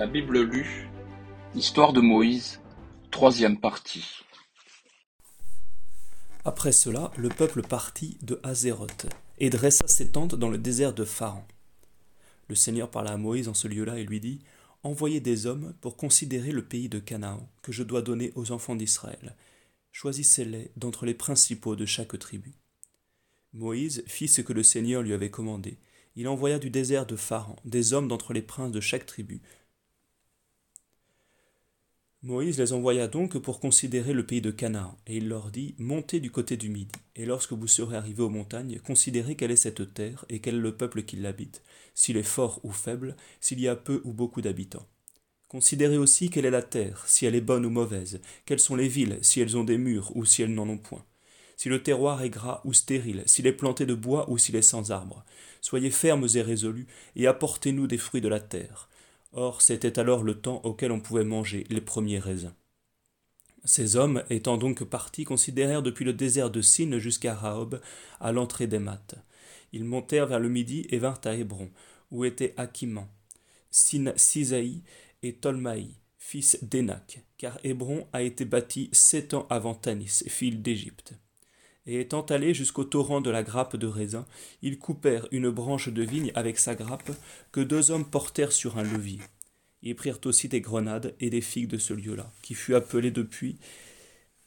La Bible lue, Histoire de Moïse, troisième partie. Après cela, le peuple partit de Hazéroth et dressa ses tentes dans le désert de Pharan. Le Seigneur parla à Moïse en ce lieu-là et lui dit Envoyez des hommes pour considérer le pays de Canaan que je dois donner aux enfants d'Israël. Choisissez-les d'entre les principaux de chaque tribu. Moïse fit ce que le Seigneur lui avait commandé. Il envoya du désert de Pharan des hommes d'entre les princes de chaque tribu, Moïse les envoya donc pour considérer le pays de Canaan, et il leur dit Montez du côté du Midi, et lorsque vous serez arrivés aux montagnes, considérez quelle est cette terre et quel est le peuple qui l'habite, s'il est fort ou faible, s'il y a peu ou beaucoup d'habitants. Considérez aussi quelle est la terre, si elle est bonne ou mauvaise, quelles sont les villes, si elles ont des murs ou si elles n'en ont point, si le terroir est gras ou stérile, s'il est planté de bois ou s'il est sans arbres. Soyez fermes et résolus, et apportez-nous des fruits de la terre Or c'était alors le temps auquel on pouvait manger les premiers raisins. Ces hommes, étant donc partis, considérèrent depuis le désert de Sin jusqu'à Raob, à l'entrée des Mates. Ils montèrent vers le midi et vinrent à Hébron, où étaient Akiman, Sin Sisaï et Tolmaï, fils d'Enak, car Hébron a été bâti sept ans avant Tanis, fille d'Égypte et étant allés jusqu'au torrent de la grappe de raisin, ils coupèrent une branche de vigne avec sa grappe, que deux hommes portèrent sur un levier. Ils prirent aussi des grenades et des figues de ce lieu-là, qui fut appelé depuis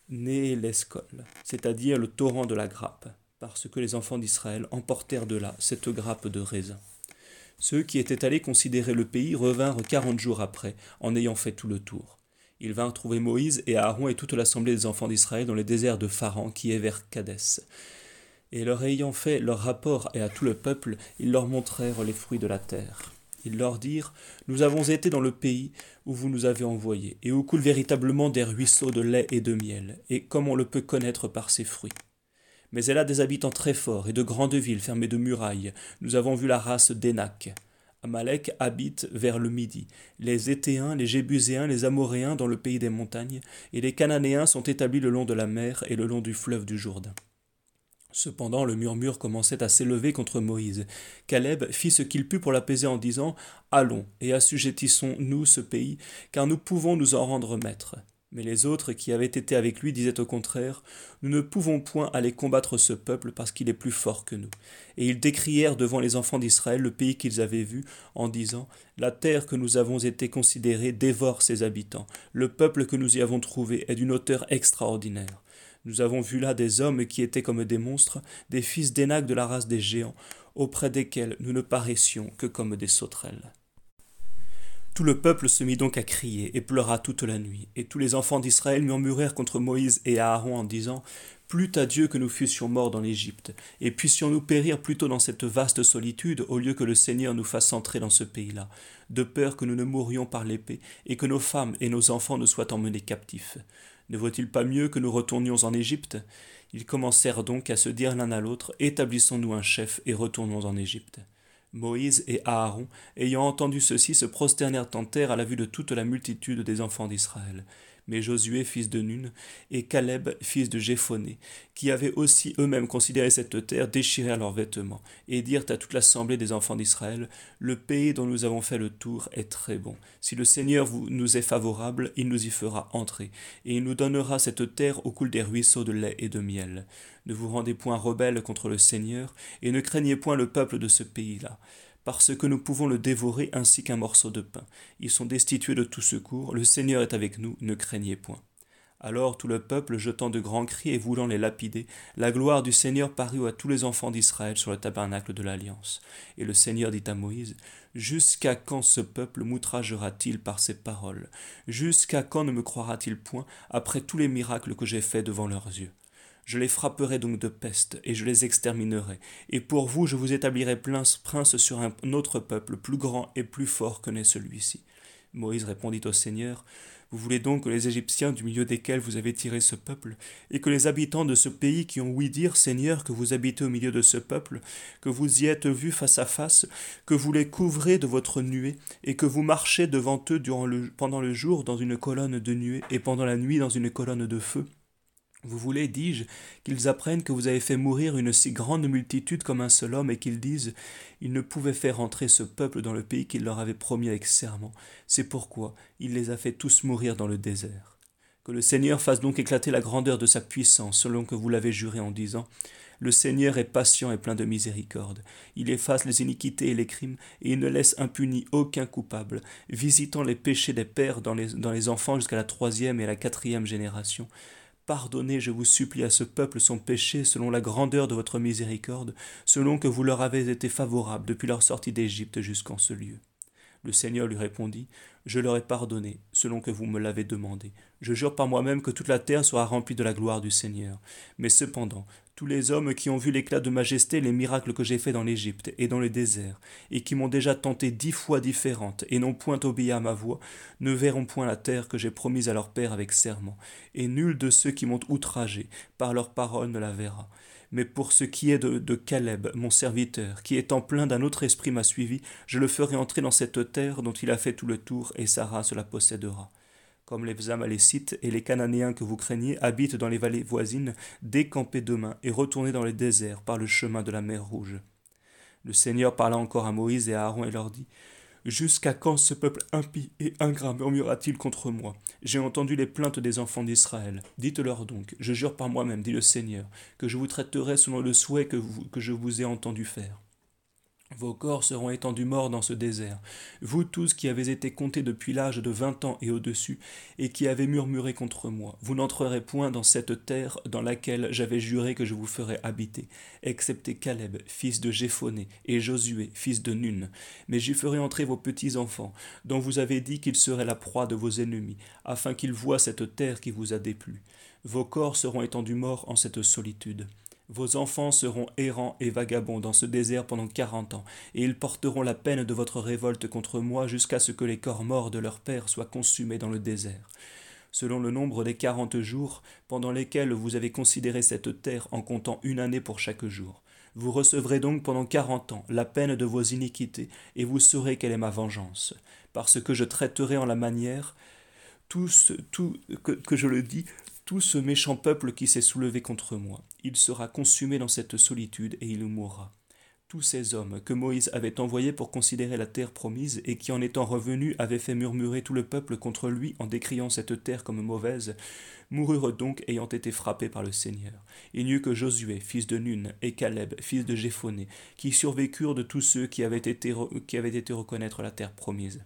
Nélescol, c'est-à-dire le torrent de la grappe, parce que les enfants d'Israël emportèrent de là cette grappe de raisin. Ceux qui étaient allés considérer le pays revinrent quarante jours après, en ayant fait tout le tour. Ils vinrent trouver Moïse et Aaron et toute l'assemblée des enfants d'Israël dans le désert de Pharan qui est vers Cadès. Et leur ayant fait leur rapport et à tout le peuple, ils leur montrèrent les fruits de la terre. Ils leur dirent Nous avons été dans le pays où vous nous avez envoyés, et où coulent véritablement des ruisseaux de lait et de miel, et comme on le peut connaître par ses fruits. Mais elle a des habitants très forts et de grandes villes fermées de murailles. Nous avons vu la race d'Énac. Amalek habite vers le midi, les Étéens, les Jébuséens, les Amoréens dans le pays des montagnes, et les Cananéens sont établis le long de la mer et le long du fleuve du Jourdain. Cependant le murmure commençait à s'élever contre Moïse. Caleb fit ce qu'il put pour l'apaiser en disant Allons et assujettissons-nous ce pays, car nous pouvons nous en rendre maîtres. Mais les autres qui avaient été avec lui disaient au contraire Nous ne pouvons point aller combattre ce peuple parce qu'il est plus fort que nous. Et ils décrièrent devant les enfants d'Israël le pays qu'ils avaient vu, en disant La terre que nous avons été considérée dévore ses habitants. Le peuple que nous y avons trouvé est d'une hauteur extraordinaire. Nous avons vu là des hommes qui étaient comme des monstres, des fils d'Énac de la race des géants, auprès desquels nous ne paraissions que comme des sauterelles. Tout le peuple se mit donc à crier et pleura toute la nuit, et tous les enfants d'Israël murmurèrent contre Moïse et Aaron en disant Plût à Dieu que nous fussions morts dans l'Égypte, et puissions-nous périr plutôt dans cette vaste solitude, au lieu que le Seigneur nous fasse entrer dans ce pays-là, de peur que nous ne mourions par l'épée, et que nos femmes et nos enfants ne soient emmenés captifs. Ne vaut-il pas mieux que nous retournions en Égypte? Ils commencèrent donc à se dire l'un à l'autre Établissons-nous un chef et retournons en Égypte. Moïse et Aaron, ayant entendu ceci, se prosternèrent en terre à la vue de toute la multitude des enfants d'Israël mais Josué fils de Nun et Caleb fils de Jéphoné, qui avaient aussi eux-mêmes considéré cette terre, déchirèrent leurs vêtements, et dirent à toute l'assemblée des enfants d'Israël, Le pays dont nous avons fait le tour est très bon. Si le Seigneur nous est favorable, il nous y fera entrer, et il nous donnera cette terre au coul des ruisseaux de lait et de miel. Ne vous rendez point rebelles contre le Seigneur, et ne craignez point le peuple de ce pays-là parce que nous pouvons le dévorer ainsi qu'un morceau de pain. Ils sont destitués de tout secours, le Seigneur est avec nous, ne craignez point. Alors tout le peuple, jetant de grands cris et voulant les lapider, la gloire du Seigneur parut à tous les enfants d'Israël sur le tabernacle de l'Alliance. Et le Seigneur dit à Moïse, Jusqu'à quand ce peuple m'outragera-t-il par ses paroles? Jusqu'à quand ne me croira-t-il point après tous les miracles que j'ai faits devant leurs yeux? Je les frapperai donc de peste, et je les exterminerai. Et pour vous, je vous établirai prince sur un autre peuple, plus grand et plus fort que n'est celui-ci. Moïse répondit au Seigneur, Vous voulez donc que les Égyptiens du milieu desquels vous avez tiré ce peuple, et que les habitants de ce pays qui ont ouï dire, Seigneur, que vous habitez au milieu de ce peuple, que vous y êtes vus face à face, que vous les couvrez de votre nuée, et que vous marchez devant eux pendant le jour dans une colonne de nuée, et pendant la nuit dans une colonne de feu, Vous voulez, dis-je, qu'ils apprennent que vous avez fait mourir une si grande multitude comme un seul homme, et qu'ils disent Il ne pouvait faire entrer ce peuple dans le pays qu'il leur avait promis avec serment. C'est pourquoi il les a fait tous mourir dans le désert. Que le Seigneur fasse donc éclater la grandeur de sa puissance, selon que vous l'avez juré en disant Le Seigneur est patient et plein de miséricorde. Il efface les iniquités et les crimes, et il ne laisse impuni aucun coupable, visitant les péchés des pères dans les, dans les enfants jusqu'à la troisième et la quatrième génération. Pardonnez, je vous supplie, à ce peuple son péché selon la grandeur de votre miséricorde, selon que vous leur avez été favorable depuis leur sortie d'Égypte jusqu'en ce lieu. Le Seigneur lui répondit, Je leur ai pardonné, selon que vous me l'avez demandé. Je jure par moi-même que toute la terre sera remplie de la gloire du Seigneur. Mais cependant, tous les hommes qui ont vu l'éclat de majesté les miracles que j'ai faits dans l'Égypte et dans le désert, et qui m'ont déjà tenté dix fois différentes, et n'ont point obéi à ma voix, ne verront point la terre que j'ai promise à leur père avec serment, et nul de ceux qui m'ont outragé par leurs paroles ne la verra. Mais pour ce qui est de, Caleb, mon serviteur, qui étant plein d'un autre esprit m'a suivi, je le ferai entrer dans cette terre dont il a fait tout le tour, et sa race la possédera. Comme les Amalécites et les Cananéens que vous craignez habitent dans les vallées voisines, décampez demain et retournez dans les déserts par le chemin de la mer Rouge. Le Seigneur parla encore à Moïse et à Aaron et leur dit Jusqu'à quand ce peuple impie et ingrat murmura-t-il contre moi? J'ai entendu les plaintes des enfants d'Israël. Dites-leur donc, je jure par moi-même, dit le Seigneur, que je vous traiterai selon le souhait que, que je vous ai entendu faire. Vos corps seront étendus morts dans ce désert, vous tous qui avez été comptés depuis l'âge de vingt ans et au-dessus, et qui avez murmuré contre moi. Vous n'entrerez point dans cette terre dans laquelle j'avais juré que je vous ferais habiter, excepté Caleb, fils de Jéphoné, et Josué, fils de Nun. Mais j'y ferai entrer vos petits-enfants, dont vous avez dit qu'ils seraient la proie de vos ennemis, afin qu'ils voient cette terre qui vous a déplu. Vos corps seront étendus morts en cette solitude. Vos enfants seront errants et vagabonds dans ce désert pendant quarante ans, et ils porteront la peine de votre révolte contre moi jusqu'à ce que les corps morts de leur père soient consumés dans le désert. Selon le nombre des quarante jours pendant lesquels vous avez considéré cette terre en comptant une année pour chaque jour. Vous recevrez donc pendant quarante ans la peine de vos iniquités, et vous saurez quelle est ma vengeance, parce que je traiterai en la manière tout, ce, tout que, que je le dis, tout ce méchant peuple qui s'est soulevé contre moi. Il sera consumé dans cette solitude et il mourra. Tous ces hommes que Moïse avait envoyés pour considérer la terre promise et qui en étant revenus avaient fait murmurer tout le peuple contre lui en décriant cette terre comme mauvaise, moururent donc ayant été frappés par le Seigneur. Il n'y eut que Josué, fils de Nun, et Caleb, fils de Jéphoné, qui survécurent de tous ceux qui avaient été, qui avaient été reconnaître la terre promise.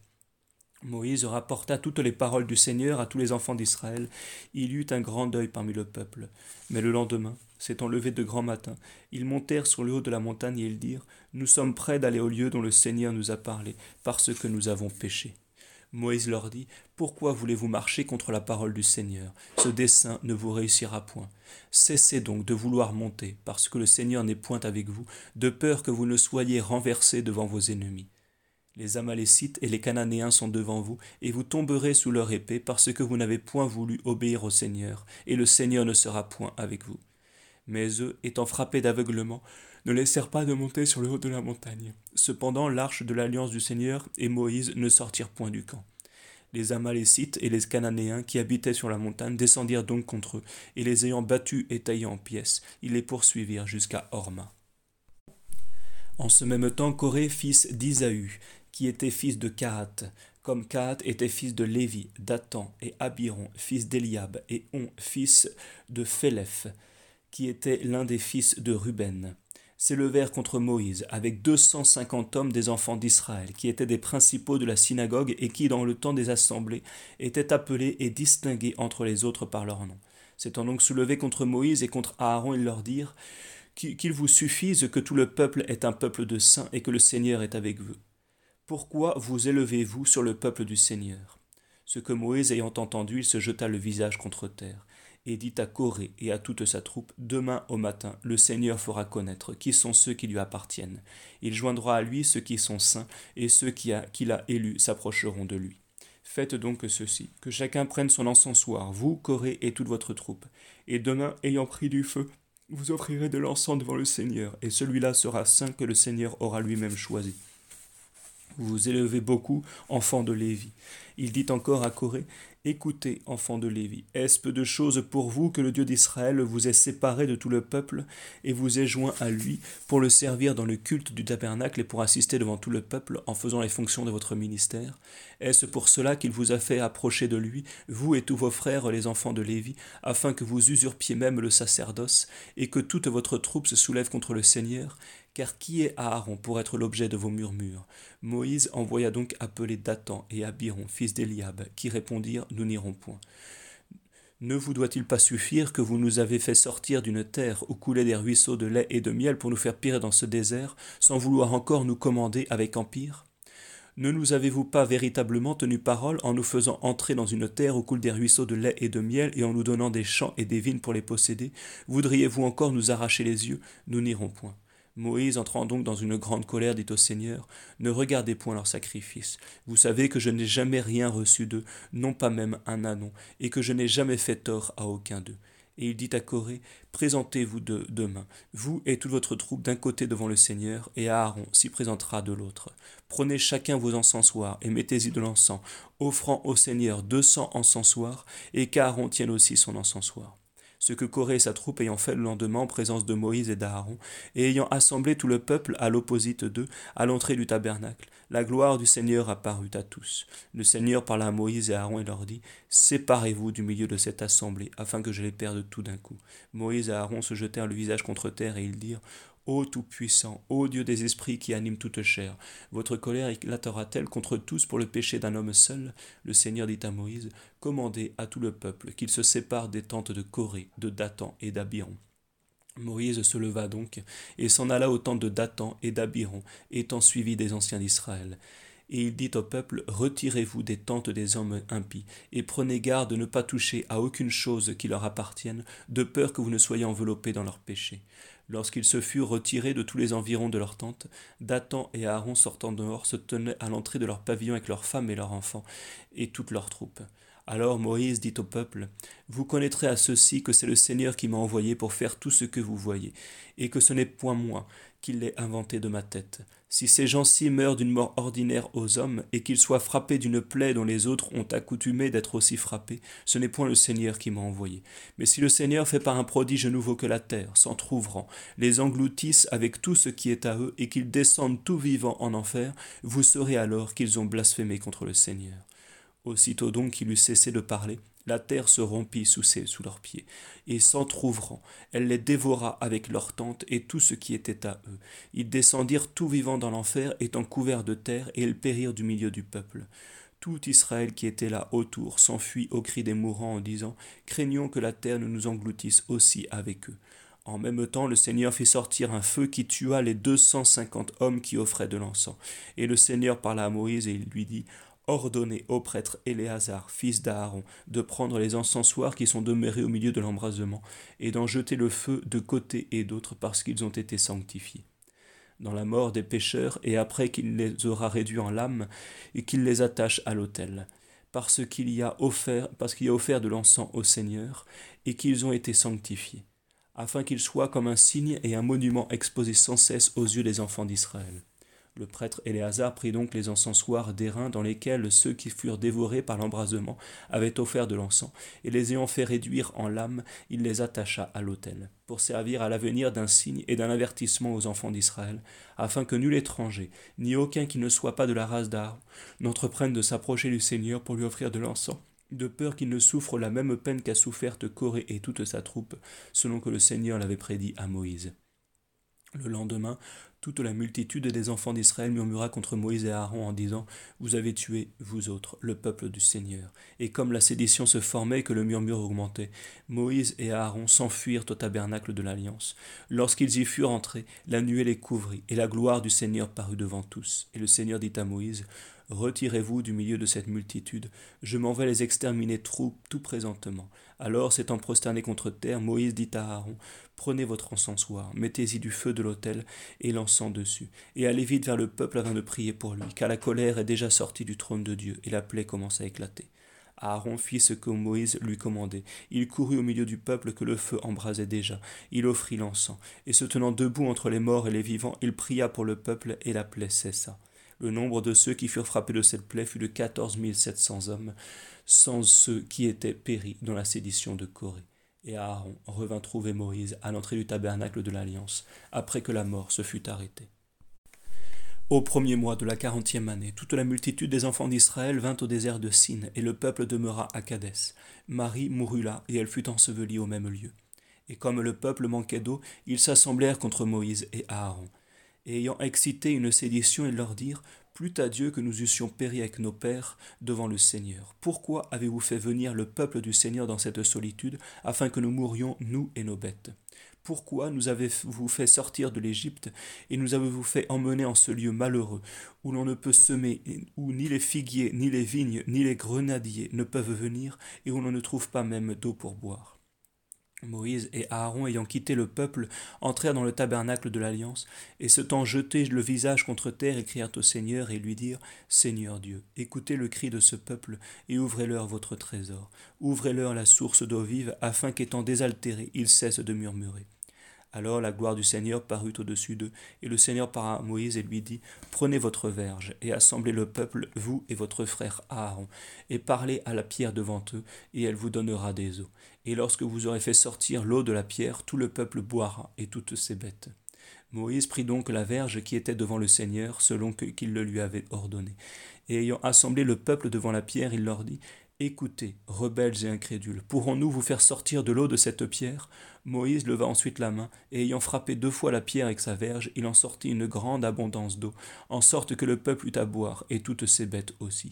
Moïse rapporta toutes les paroles du Seigneur à tous les enfants d'Israël. Il y eut un grand deuil parmi le peuple. Mais le lendemain, s'étant levé de grand matin, ils montèrent sur le haut de la montagne et ils dirent Nous sommes prêts d'aller au lieu dont le Seigneur nous a parlé, parce que nous avons péché. Moïse leur dit Pourquoi voulez-vous marcher contre la parole du Seigneur? Ce dessein ne vous réussira point. Cessez donc de vouloir monter, parce que le Seigneur n'est point avec vous, de peur que vous ne soyez renversés devant vos ennemis. Les Amalécites et les Cananéens sont devant vous, et vous tomberez sous leur épée, parce que vous n'avez point voulu obéir au Seigneur, et le Seigneur ne sera point avec vous. Mais eux, étant frappés d'aveuglement, ne laissèrent pas de monter sur le haut de la montagne. Cependant, l'arche de l'alliance du Seigneur et Moïse ne sortirent point du camp. Les Amalécites et les Cananéens qui habitaient sur la montagne descendirent donc contre eux, et les ayant battus et taillés en pièces, ils les poursuivirent jusqu'à Horma. En ce même temps, Corée, fils d'Isaü, qui était fils de Kahat, comme Kahat était fils de Lévi, Dathan et Abiron, fils d'Eliab, et On, fils de Phéléph, qui était l'un des fils de Ruben, s'élevèrent contre Moïse avec deux cent cinquante hommes des enfants d'Israël, qui étaient des principaux de la synagogue et qui, dans le temps des assemblées, étaient appelés et distingués entre les autres par leur nom. S'étant donc soulevés contre Moïse et contre Aaron, ils leur dirent qu'il vous suffise que tout le peuple est un peuple de saints et que le Seigneur est avec vous. Pourquoi vous élevez-vous sur le peuple du Seigneur? Ce que Moïse ayant entendu, il se jeta le visage contre terre, et dit à Corée et à toute sa troupe, Demain au matin, le Seigneur fera connaître qui sont ceux qui lui appartiennent. Il joindra à lui ceux qui sont saints, et ceux qu'il a, a élus s'approcheront de lui. Faites donc ceci, que chacun prenne son encensoir, vous, Corée et toute votre troupe, et demain, ayant pris du feu, vous offrirez de l'encens devant le Seigneur, et celui-là sera saint que le Seigneur aura lui-même choisi vous élevez beaucoup, enfants de Lévi. Il dit encore à Corée, Écoutez, enfants de Lévi, est-ce peu de choses pour vous que le Dieu d'Israël vous ait séparé de tout le peuple et vous ait joint à lui pour le servir dans le culte du tabernacle et pour assister devant tout le peuple en faisant les fonctions de votre ministère? Est-ce pour cela qu'il vous a fait approcher de lui, vous et tous vos frères les enfants de Lévi, afin que vous usurpiez même le sacerdoce et que toute votre troupe se soulève contre le Seigneur? Car qui est Aaron pour être l'objet de vos murmures? Moïse envoya donc appeler Dathan et Abiron, fils d'Eliab, qui répondirent Nous n'irons point. Ne vous doit-il pas suffire que vous nous avez fait sortir d'une terre où coulaient des ruisseaux de lait et de miel pour nous faire périr dans ce désert, sans vouloir encore nous commander avec empire? Ne nous avez-vous pas véritablement tenu parole en nous faisant entrer dans une terre où coulent des ruisseaux de lait et de miel et en nous donnant des champs et des vignes pour les posséder? Voudriez-vous encore nous arracher les yeux? Nous n'irons point. Moïse, entrant donc dans une grande colère, dit au Seigneur, Ne regardez point leurs sacrifices. Vous savez que je n'ai jamais rien reçu d'eux, non pas même un anon, et que je n'ai jamais fait tort à aucun d'eux. Et il dit à Corée, Présentez-vous de demain, vous et toute votre troupe d'un côté devant le Seigneur, et Aaron s'y présentera de l'autre. Prenez chacun vos encensoirs, et mettez-y de l'encens, offrant au Seigneur deux cents encensoirs, et qu'Aaron tienne aussi son encensoir ce que Corée et sa troupe ayant fait le lendemain en présence de Moïse et d'Aaron, et ayant assemblé tout le peuple à l'opposite d'eux, à l'entrée du tabernacle, la gloire du Seigneur apparut à tous. Le Seigneur parla à Moïse et à Aaron et leur dit Séparez-vous du milieu de cette assemblée, afin que je les perde tout d'un coup. Moïse et Aaron se jetèrent le visage contre terre, et ils dirent Ô Tout-Puissant, ô Dieu des esprits qui anime toute chair, votre colère éclatera-t-elle contre tous pour le péché d'un homme seul? Le Seigneur dit à Moïse, commandez à tout le peuple qu'il se sépare des tentes de Corée, de Dathan et d'Abiron. Moïse se leva donc et s'en alla aux tentes de Dathan et d'Abiron, étant suivi des anciens d'Israël. Et il dit au peuple, Retirez-vous des tentes des hommes impies, et prenez garde de ne pas toucher à aucune chose qui leur appartienne, de peur que vous ne soyez enveloppés dans leurs péchés. Lorsqu'ils se furent retirés de tous les environs de leur tente, Dathan et Aaron sortant dehors se tenaient à l'entrée de leur pavillon avec leurs femmes et leurs enfants, et toutes leurs troupes. Alors Moïse dit au peuple, Vous connaîtrez à ceci que c'est le Seigneur qui m'a envoyé pour faire tout ce que vous voyez, et que ce n'est point moi qui l'ai inventé de ma tête. Si ces gens-ci meurent d'une mort ordinaire aux hommes, et qu'ils soient frappés d'une plaie dont les autres ont accoutumé d'être aussi frappés, ce n'est point le Seigneur qui m'a envoyé. Mais si le Seigneur fait par un prodige nouveau que la terre, s'entr'ouvrant, les engloutisse avec tout ce qui est à eux, et qu'ils descendent tout vivants en enfer, vous saurez alors qu'ils ont blasphémé contre le Seigneur. Aussitôt donc qu'il eut cessé de parler, la terre se rompit sous, sous leurs pieds, et s'entr'ouvrant, elle les dévora avec leurs tentes et tout ce qui était à eux. Ils descendirent tout vivants dans l'enfer, étant couverts de terre, et ils périrent du milieu du peuple. Tout Israël qui était là autour s'enfuit au cri des mourants en disant Craignons que la terre ne nous engloutisse aussi avec eux. En même temps, le Seigneur fit sortir un feu qui tua les deux cent cinquante hommes qui offraient de l'encens. Et le Seigneur parla à Moïse et il lui dit ordonnez au prêtre Éléazar, fils d'Aaron, de prendre les encensoirs qui sont demeurés au milieu de l'embrasement, et d'en jeter le feu de côté et d'autre parce qu'ils ont été sanctifiés. Dans la mort des pécheurs, et après qu'il les aura réduits en lames, et qu'il les attache à l'autel, parce qu'il y a offert, qu'il y a offert de l'encens au Seigneur, et qu'ils ont été sanctifiés, afin qu'ils soient comme un signe et un monument exposé sans cesse aux yeux des enfants d'Israël. Le prêtre Éléazar prit donc les encensoirs d'airain dans lesquels ceux qui furent dévorés par l'embrasement avaient offert de l'encens, et les ayant fait réduire en lames, il les attacha à l'autel, pour servir à l'avenir d'un signe et d'un avertissement aux enfants d'Israël, afin que nul étranger, ni aucun qui ne soit pas de la race d'Aaron, n'entreprenne de s'approcher du Seigneur pour lui offrir de l'encens, de peur qu'il ne souffre la même peine qu'a soufferte Corée et toute sa troupe, selon que le Seigneur l'avait prédit à Moïse. Le lendemain, toute la multitude des enfants d'Israël murmura contre Moïse et Aaron en disant Vous avez tué, vous autres, le peuple du Seigneur. Et comme la sédition se formait et que le murmure augmentait, Moïse et Aaron s'enfuirent au tabernacle de l'Alliance. Lorsqu'ils y furent entrés, la nuée les couvrit, et la gloire du Seigneur parut devant tous. Et le Seigneur dit à Moïse Retirez-vous du milieu de cette multitude, je m'en vais les exterminer tout, tout présentement. Alors, s'étant prosterné contre terre, Moïse dit à Aaron Prenez votre encensoir, mettez-y du feu de l'autel et l'encens dessus, et allez vite vers le peuple afin de prier pour lui, car la colère est déjà sortie du trône de Dieu, et la plaie commence à éclater. Aaron fit ce que Moïse lui commandait. Il courut au milieu du peuple que le feu embrasait déjà. Il offrit l'encens, et se tenant debout entre les morts et les vivants, il pria pour le peuple, et la plaie cessa. Le nombre de ceux qui furent frappés de cette plaie fut de quatorze mille sept cents hommes, sans ceux qui étaient péris dans la sédition de Corée. Et Aaron revint trouver Moïse à l'entrée du tabernacle de l'Alliance, après que la mort se fut arrêtée. Au premier mois de la quarantième année, toute la multitude des enfants d'Israël vint au désert de Sin, et le peuple demeura à Cadès. Marie mourut là, et elle fut ensevelie au même lieu. Et comme le peuple manquait d'eau, ils s'assemblèrent contre Moïse et Aaron. Et ayant excité une sédition, ils leur dirent Plût à Dieu que nous eussions péri avec nos pères devant le Seigneur. Pourquoi avez-vous fait venir le peuple du Seigneur dans cette solitude, afin que nous mourions, nous et nos bêtes? Pourquoi nous avez-vous fait sortir de l'Égypte et nous avez-vous fait emmener en ce lieu malheureux où l'on ne peut semer, où ni les figuiers, ni les vignes, ni les grenadiers ne peuvent venir et où l'on ne trouve pas même d'eau pour boire? Moïse et Aaron, ayant quitté le peuple, entrèrent dans le tabernacle de l'Alliance, et se temps jeté le visage contre terre, crièrent au Seigneur et lui dirent Seigneur Dieu, écoutez le cri de ce peuple, et ouvrez-leur votre trésor. Ouvrez-leur la source d'eau vive, afin qu'étant désaltérés, ils cessent de murmurer. Alors la gloire du Seigneur parut au-dessus d'eux, et le Seigneur parla à Moïse et lui dit, Prenez votre verge, et assemblez le peuple, vous et votre frère Aaron, et parlez à la pierre devant eux, et elle vous donnera des eaux. Et lorsque vous aurez fait sortir l'eau de la pierre, tout le peuple boira, et toutes ses bêtes. Moïse prit donc la verge qui était devant le Seigneur, selon qu'il le lui avait ordonné. Et ayant assemblé le peuple devant la pierre, il leur dit, Écoutez, rebelles et incrédules, pourrons-nous vous faire sortir de l'eau de cette pierre? Moïse leva ensuite la main, et ayant frappé deux fois la pierre avec sa verge, il en sortit une grande abondance d'eau, en sorte que le peuple eut à boire, et toutes ses bêtes aussi.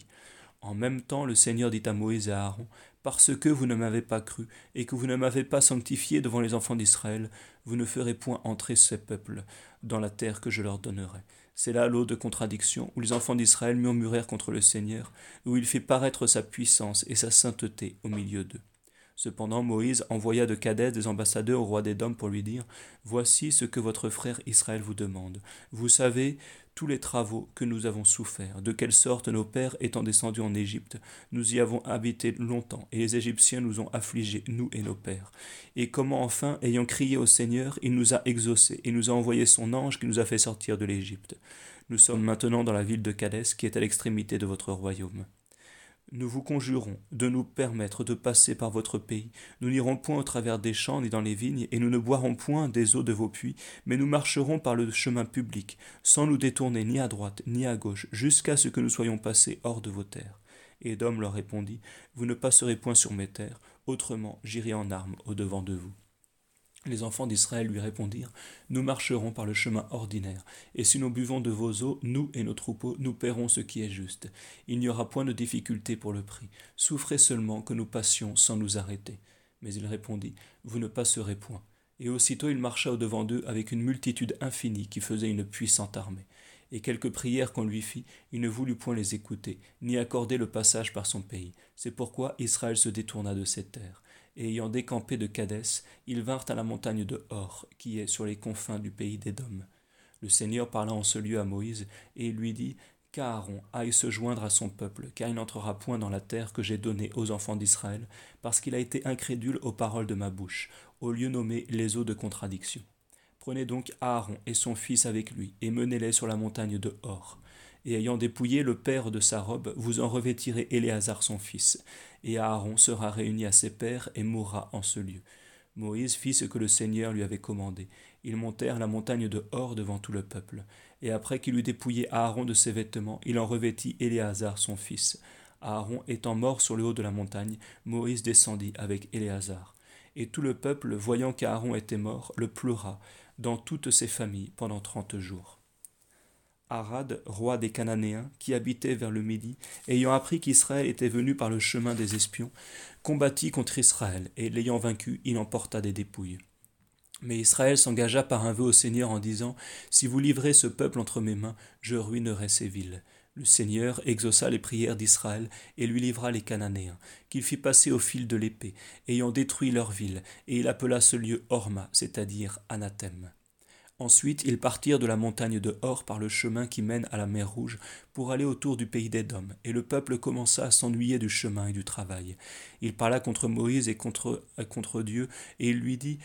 En même temps, le Seigneur dit à Moïse et à Aaron, Parce que vous ne m'avez pas cru, et que vous ne m'avez pas sanctifié devant les enfants d'Israël, vous ne ferez point entrer ces peuples dans la terre que je leur donnerai. C'est là l'eau de contradiction, où les enfants d'Israël murmurèrent contre le Seigneur, où il fit paraître sa puissance et sa sainteté au milieu d'eux. Cependant Moïse envoya de Cadès des ambassadeurs au roi d'Édom pour lui dire Voici ce que votre frère Israël vous demande. Vous savez tous les travaux que nous avons soufferts, de quelle sorte nos pères étant descendus en Égypte, nous y avons habité longtemps, et les Égyptiens nous ont affligés, nous et nos pères. Et comment enfin, ayant crié au Seigneur, il nous a exaucés, et nous a envoyé son ange qui nous a fait sortir de l'Égypte. Nous sommes maintenant dans la ville de Cadès, qui est à l'extrémité de votre royaume. Nous vous conjurons de nous permettre de passer par votre pays. Nous n'irons point au travers des champs ni dans les vignes, et nous ne boirons point des eaux de vos puits, mais nous marcherons par le chemin public, sans nous détourner ni à droite ni à gauche, jusqu'à ce que nous soyons passés hors de vos terres. Et Dom leur répondit, Vous ne passerez point sur mes terres, autrement j'irai en armes au devant de vous. Les enfants d'Israël lui répondirent, Nous marcherons par le chemin ordinaire, et si nous buvons de vos eaux, nous et nos troupeaux, nous paierons ce qui est juste. Il n'y aura point de difficulté pour le prix. Souffrez seulement que nous passions sans nous arrêter. Mais il répondit, Vous ne passerez point. Et aussitôt il marcha au-devant d'eux avec une multitude infinie qui faisait une puissante armée. Et quelques prières qu'on lui fit, il ne voulut point les écouter, ni accorder le passage par son pays. C'est pourquoi Israël se détourna de ses terres et ayant décampé de Cadès, ils vinrent à la montagne de Hor, qui est sur les confins du pays d'Édom. Le Seigneur parla en ce lieu à Moïse, et il lui dit Qu'Aaron aille se joindre à son peuple, car il n'entrera point dans la terre que j'ai donnée aux enfants d'Israël, parce qu'il a été incrédule aux paroles de ma bouche, au lieu nommé les eaux de contradiction. Prenez donc Aaron et son fils avec lui, et menez-les sur la montagne de Hor et ayant dépouillé le père de sa robe, vous en revêtirez Éléazar son fils, et Aaron sera réuni à ses pères et mourra en ce lieu. Moïse fit ce que le Seigneur lui avait commandé. Ils montèrent la montagne de Hor devant tout le peuple. Et après qu'il eut dépouillé Aaron de ses vêtements, il en revêtit Éléazar son fils. Aaron étant mort sur le haut de la montagne, Moïse descendit avec Éléazar. Et tout le peuple, voyant qu'Aaron était mort, le pleura dans toutes ses familles pendant trente jours. Arad, roi des Cananéens, qui habitait vers le Midi, ayant appris qu'Israël était venu par le chemin des espions, combattit contre Israël, et l'ayant vaincu, il emporta des dépouilles. Mais Israël s'engagea par un vœu au Seigneur en disant Si vous livrez ce peuple entre mes mains, je ruinerai ces villes. Le Seigneur exauça les prières d'Israël et lui livra les Cananéens, qu'il fit passer au fil de l'épée, ayant détruit leurs villes, et il appela ce lieu Horma, c'est-à-dire Anathème. Ensuite, ils partirent de la montagne de Hor par le chemin qui mène à la mer Rouge pour aller autour du pays d'Édom, et le peuple commença à s'ennuyer du chemin et du travail. Il parla contre Moïse et contre, contre Dieu, et il lui dit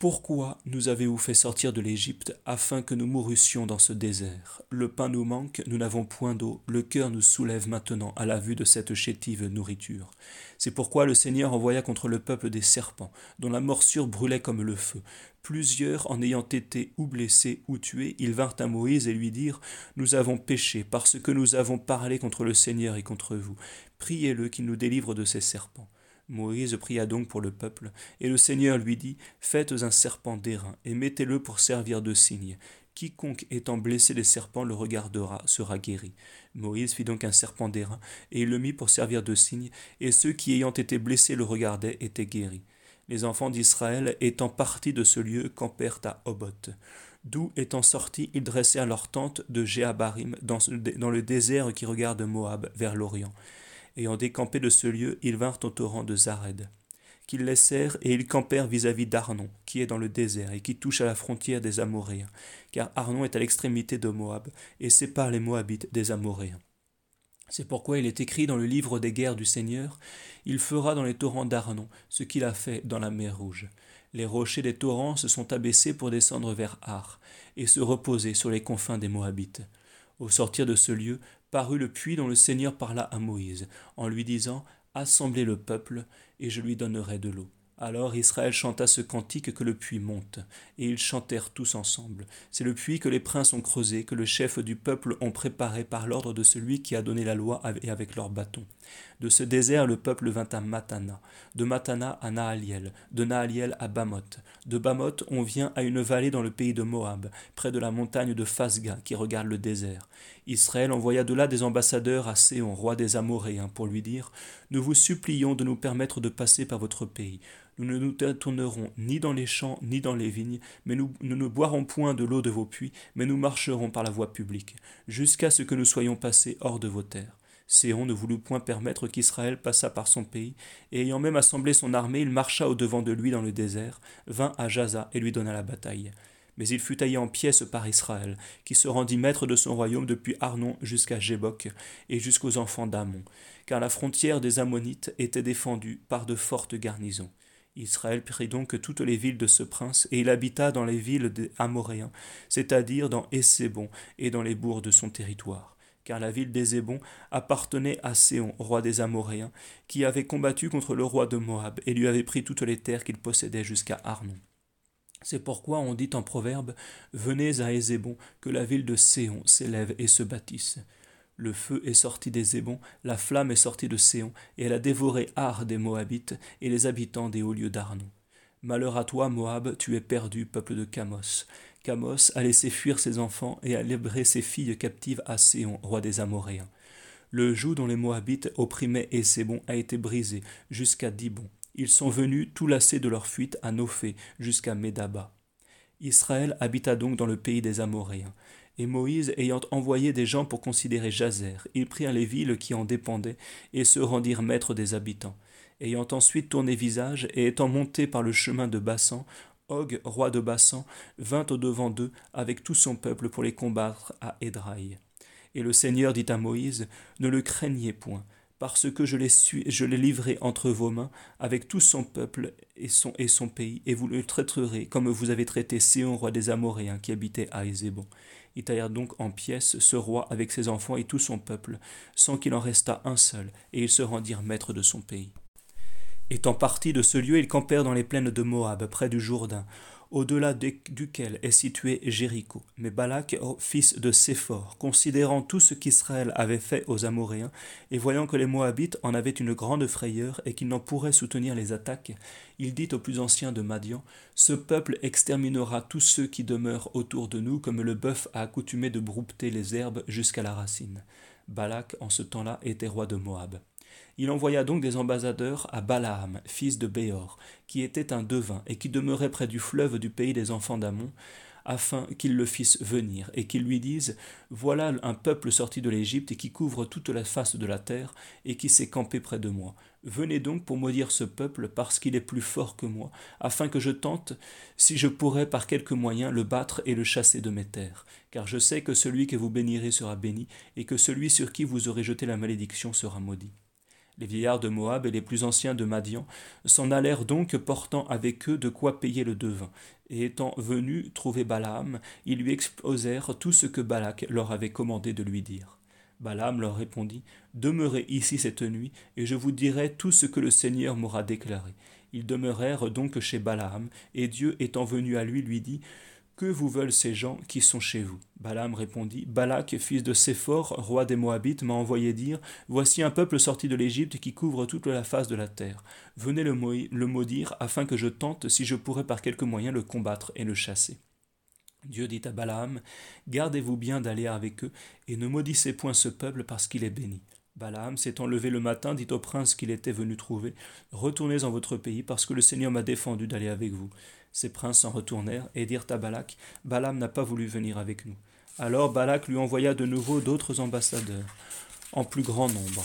Pourquoi nous avez-vous fait sortir de l'Égypte afin que nous mourussions dans ce désert? Le pain nous manque, nous n'avons point d'eau, le cœur nous soulève maintenant à la vue de cette chétive nourriture. C'est pourquoi le Seigneur envoya contre le peuple des serpents, dont la morsure brûlait comme le feu. Plusieurs, en ayant été ou blessés ou tués, ils vinrent à Moïse et lui dirent Nous avons péché parce que nous avons parlé contre le Seigneur et contre vous. Priez-le qu'il nous délivre de ces serpents. Moïse pria donc pour le peuple, et le Seigneur lui dit, Faites un serpent d'airain, et mettez-le pour servir de signe. Quiconque étant blessé des serpents le regardera sera guéri. Moïse fit donc un serpent d'airain, et il le mit pour servir de signe, et ceux qui ayant été blessés le regardaient étaient guéris. Les enfants d'Israël, étant partis de ce lieu, campèrent à Oboth. D'où étant sortis, ils dressèrent leur tente de Jéabarim dans le désert qui regarde Moab vers l'Orient. Ayant décampé de ce lieu, ils vinrent au torrent de Zared, qu'ils laissèrent, et ils campèrent vis-à-vis d'Arnon, qui est dans le désert, et qui touche à la frontière des Amoréens, car Arnon est à l'extrémité de Moab, et sépare les Moabites des Amoréens. C'est pourquoi il est écrit dans le livre des guerres du Seigneur, Il fera dans les torrents d'Arnon ce qu'il a fait dans la mer Rouge. Les rochers des torrents se sont abaissés pour descendre vers Ar, et se reposer sur les confins des Moabites. Au sortir de ce lieu, parut le puits dont le Seigneur parla à Moïse, en lui disant Assemblez le peuple, et je lui donnerai de l'eau. Alors Israël chanta ce cantique que le puits monte, et ils chantèrent tous ensemble. C'est le puits que les princes ont creusé, que le chef du peuple ont préparé par l'ordre de celui qui a donné la loi et avec leur bâton. De ce désert le peuple vint à Matana, de Matana à Naaliel, de Naaliel à Bamoth. De Bamoth on vient à une vallée dans le pays de Moab, près de la montagne de Phasga qui regarde le désert. Israël envoya de là des ambassadeurs à Séon, roi des Amoréens, pour lui dire Nous vous supplions de nous permettre de passer par votre pays. Nous ne nous détournerons ni dans les champs ni dans les vignes, mais nous, ne boirons point de l'eau de vos puits, mais nous marcherons par la voie publique, jusqu'à ce que nous soyons passés hors de vos terres. Séon ne voulut point permettre qu'Israël passât par son pays, et ayant même assemblé son armée, il marcha au devant de lui dans le désert, vint à Jaza et lui donna la bataille. Mais il fut taillé en pièces par Israël, qui se rendit maître de son royaume depuis Arnon jusqu'à Jébok et jusqu'aux enfants d'Amon, car la frontière des Ammonites était défendue par de fortes garnisons. Israël prit donc toutes les villes de ce prince, et il habita dans les villes des Amoréens, c'est-à-dire dans Essébon et dans les bourgs de son territoire. Car la ville d'Essébon appartenait à Séon, roi des Amoréens, qui avait combattu contre le roi de Moab, et lui avait pris toutes les terres qu'il possédait jusqu'à Arnon. C'est pourquoi on dit en proverbe Venez à Essébon, que la ville de Séon s'élève et se bâtisse. Le feu est sorti des Ébons, la flamme est sortie de Séon, et elle a dévoré Ar des Moabites et les habitants des hauts lieux d'Arnon. Malheur à toi, Moab, tu es perdu, peuple de Camos. Camos a laissé fuir ses enfants et a livré ses filles captives à Séon, roi des Amoréens. Le joug dont les Moabites opprimaient Essébon a été brisé jusqu'à Dibon. Ils sont venus tout lassés de leur fuite à Nophé jusqu'à Médaba. Israël habita donc dans le pays des Amoréens. Et Moïse, ayant envoyé des gens pour considérer Jazer, ils prirent les villes qui en dépendaient et se rendirent maîtres des habitants. Ayant ensuite tourné visage et étant monté par le chemin de Bassan, Og, roi de Bassan, vint au-devant d'eux avec tout son peuple pour les combattre à Édraï. Et le Seigneur dit à Moïse Ne le craignez point, parce que je l'ai, je livré entre vos mains avec tout son peuple et son, et son pays, et vous le traiterez comme vous avez traité Séon, roi des Amoréens, qui habitait à Ézébon. Ils taillèrent donc en pièces ce roi avec ses enfants et tout son peuple, sans qu'il en restât un seul, et ils se rendirent maîtres de son pays. Étant partis de ce lieu, ils campèrent dans les plaines de Moab, près du Jourdain, au-delà duquel est situé Jéricho. Mais Balak, fils de Séphor, considérant tout ce qu'Israël avait fait aux Amoréens, et voyant que les Moabites en avaient une grande frayeur et qu'ils n'en pourraient soutenir les attaques, il dit au plus ancien de Madian Ce peuple exterminera tous ceux qui demeurent autour de nous, comme le bœuf a accoutumé de broupeter les herbes jusqu'à la racine. Balak, en ce temps-là, était roi de Moab. Il envoya donc des ambassadeurs à Balaam, fils de Béor, qui était un devin et qui demeurait près du fleuve du pays des enfants d'Amon, afin qu'ils le fissent venir, et qu'ils lui disent Voilà un peuple sorti de l'Égypte et qui couvre toute la face de la terre, et qui s'est campé près de moi. Venez donc pour maudire ce peuple, parce qu'il est plus fort que moi, afin que je tente, si je pourrais par quelque moyen, le battre et le chasser de mes terres. Car je sais que celui que vous bénirez sera béni, et que celui sur qui vous aurez jeté la malédiction sera maudit. Les vieillards de Moab et les plus anciens de Madian s'en allèrent donc portant avec eux de quoi payer le devin. Et étant venus trouver Balaam, ils lui exposèrent tout ce que Balak leur avait commandé de lui dire. Balaam leur répondit Demeurez ici cette nuit, et je vous dirai tout ce que le Seigneur m'aura déclaré. Ils demeurèrent donc chez Balaam, et Dieu étant venu à lui lui dit que vous veulent ces gens qui sont chez vous? Balaam répondit Balak, fils de Séphor, roi des Moabites, m'a envoyé dire Voici un peuple sorti de l'Égypte qui couvre toute la face de la terre. Venez le, le maudire, afin que je tente si je pourrais par quelque moyen le combattre et le chasser. Dieu dit à Balaam Gardez-vous bien d'aller avec eux, et ne maudissez point ce peuple parce qu'il est béni. Balaam s'étant levé le matin, dit au prince qu'il était venu trouver Retournez en votre pays, parce que le Seigneur m'a défendu d'aller avec vous. Ces princes s'en retournèrent et dirent à Balak Balaam n'a pas voulu venir avec nous. Alors Balak lui envoya de nouveau d'autres ambassadeurs, en plus grand nombre,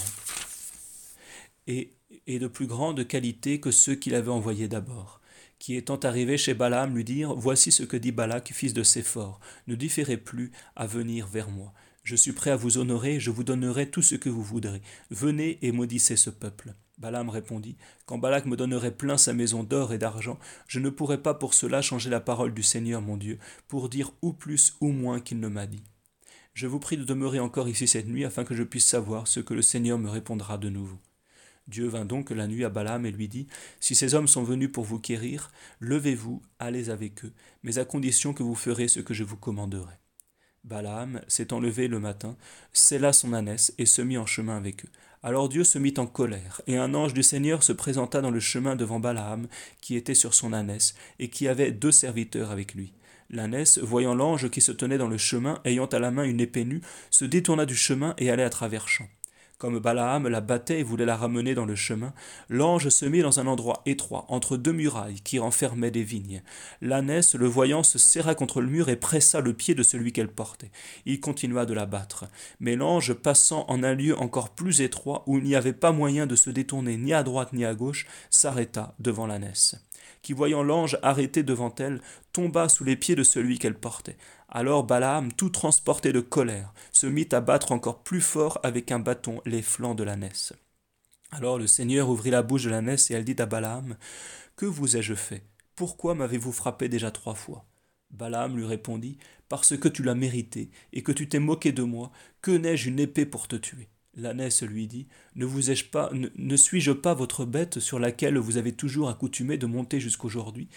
et, de plus grande qualité que ceux qu'il avait envoyés d'abord qui étant arrivés chez Balaam lui dirent Voici ce que dit Balak, fils de Séphor, ne différez plus à venir vers moi. Je suis prêt à vous honorer, je vous donnerai tout ce que vous voudrez. Venez et maudissez ce peuple. Balaam répondit Quand Balak me donnerait plein sa maison d'or et d'argent, je ne pourrais pas pour cela changer la parole du Seigneur mon Dieu, pour dire ou plus ou moins qu'il ne m'a dit. Je vous prie de demeurer encore ici cette nuit, afin que je puisse savoir ce que le Seigneur me répondra de nouveau. Dieu vint donc la nuit à Balaam et lui dit Si ces hommes sont venus pour vous quérir, levez-vous, allez avec eux, mais à condition que vous ferez ce que je vous commanderai. Balaam, s'étant levé le matin, scella son ânesse et se mit en chemin avec eux. Alors Dieu se mit en colère, et un ange du Seigneur se présenta dans le chemin devant Balaam, qui était sur son ânesse, et qui avait deux serviteurs avec lui. L'ânesse, voyant l'ange qui se tenait dans le chemin, ayant à la main une épée nue, se détourna du chemin et allait à travers champs. Comme Balaam la battait et voulait la ramener dans le chemin, l'ange se mit dans un endroit étroit, entre deux murailles qui renfermaient des vignes. L'ânesse, le voyant, se serra contre le mur et pressa le pied de celui qu'elle portait. Il continua de la battre. Mais l'ange, passant en un lieu encore plus étroit, où il n'y avait pas moyen de se détourner ni à droite ni à gauche, s'arrêta devant l'ânesse qui, voyant l'ange arrêté devant elle, tomba sous les pieds de celui qu'elle portait. Alors Balaam, tout transporté de colère, se mit à battre encore plus fort avec un bâton les flancs de l'ânesse. Alors le Seigneur ouvrit la bouche de l'ânesse et elle dit à Balaam Que vous ai-je fait? Pourquoi m'avez-vous frappé déjà trois fois? Balaam lui répondit Parce que tu l'as mérité et que tu t'es moqué de moi, que n'ai-je une épée pour te tuer? L'ânesse lui dit Ne vous ai-je pas, ne, suis-je pas votre bête sur laquelle vous avez toujours accoutumé de monter jusqu'aujourd'hui?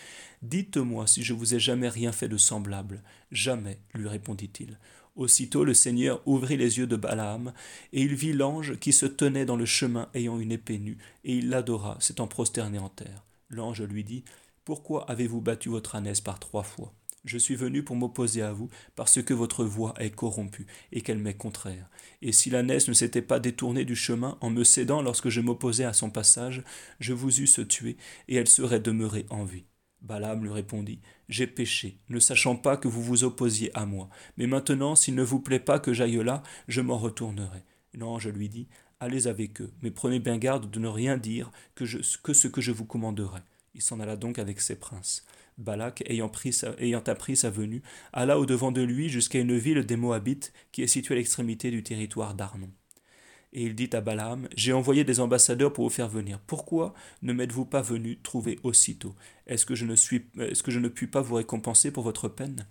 Dites-moi si je vous ai jamais rien fait de semblable. Jamais, lui répondit-il. Aussitôt le Seigneur ouvrit les yeux de Balaam, et il vit l'ange qui se tenait dans le chemin ayant une épée nue, et il l'adora, s'étant prosterné en terre. L'ange lui dit Pourquoi avez-vous battu votre ânesse par trois fois? Je suis venu pour m'opposer à vous, parce que votre voix est corrompue et qu'elle m'est contraire. Et si l'ânesse ne s'était pas détournée du chemin en me cédant lorsque je m'opposais à son passage, je vous eusse tué, et elle serait demeurée en vie. Balaam lui répondit J'ai péché, ne sachant pas que vous vous opposiez à moi. Mais maintenant, s'il ne vous plaît pas que j'aille là, je m'en retournerai. L'ange lui dit Allez avec eux, mais prenez bien garde de ne rien dire que ce que je vous commanderai. Il s'en alla donc avec ses princes. Balak, ayant, ayant appris sa venue, alla au-devant de lui jusqu'à une ville des Moabites qui est située à l'extrémité du territoire d'Arnon. Et il dit à Balaam J'ai envoyé des ambassadeurs pour vous faire venir. Pourquoi ne m'êtes-vous pas venu trouver aussitôt? Est-ce que, est-ce que je ne puis pas vous récompenser pour votre peine?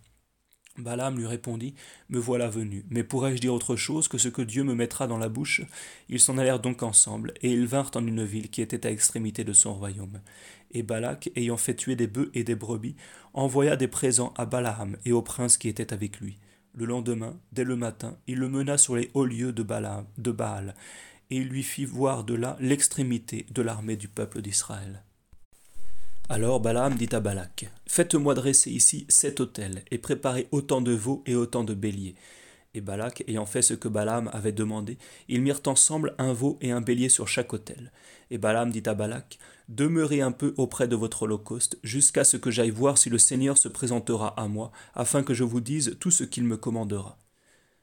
Balaam lui répondit Me voilà venu, mais pourrais-je dire autre chose que ce que Dieu me mettra dans la bouche? Ils s'en allèrent donc ensemble, et ils vinrent en une ville qui était à l'extrémité de son royaume. Et Balak, ayant fait tuer des bœufs et des brebis, envoya des présents à Balaam et aux princes qui étaient avec lui. Le lendemain, dès le matin, il le mena sur les hauts lieux de, Balaam, de Baal, et il lui fit voir de là l'extrémité de l'armée du peuple d'Israël. Alors Balaam dit à Balak Faites-moi dresser ici sept autels, et préparez autant de veaux et autant de béliers. Et Balak, ayant fait ce que Balaam avait demandé, ils mirent ensemble un veau et un bélier sur chaque autel. Et Balaam dit à Balak Demeurez un peu auprès de votre holocauste, jusqu'à ce que j'aille voir si le Seigneur se présentera à moi, afin que je vous dise tout ce qu'il me commandera.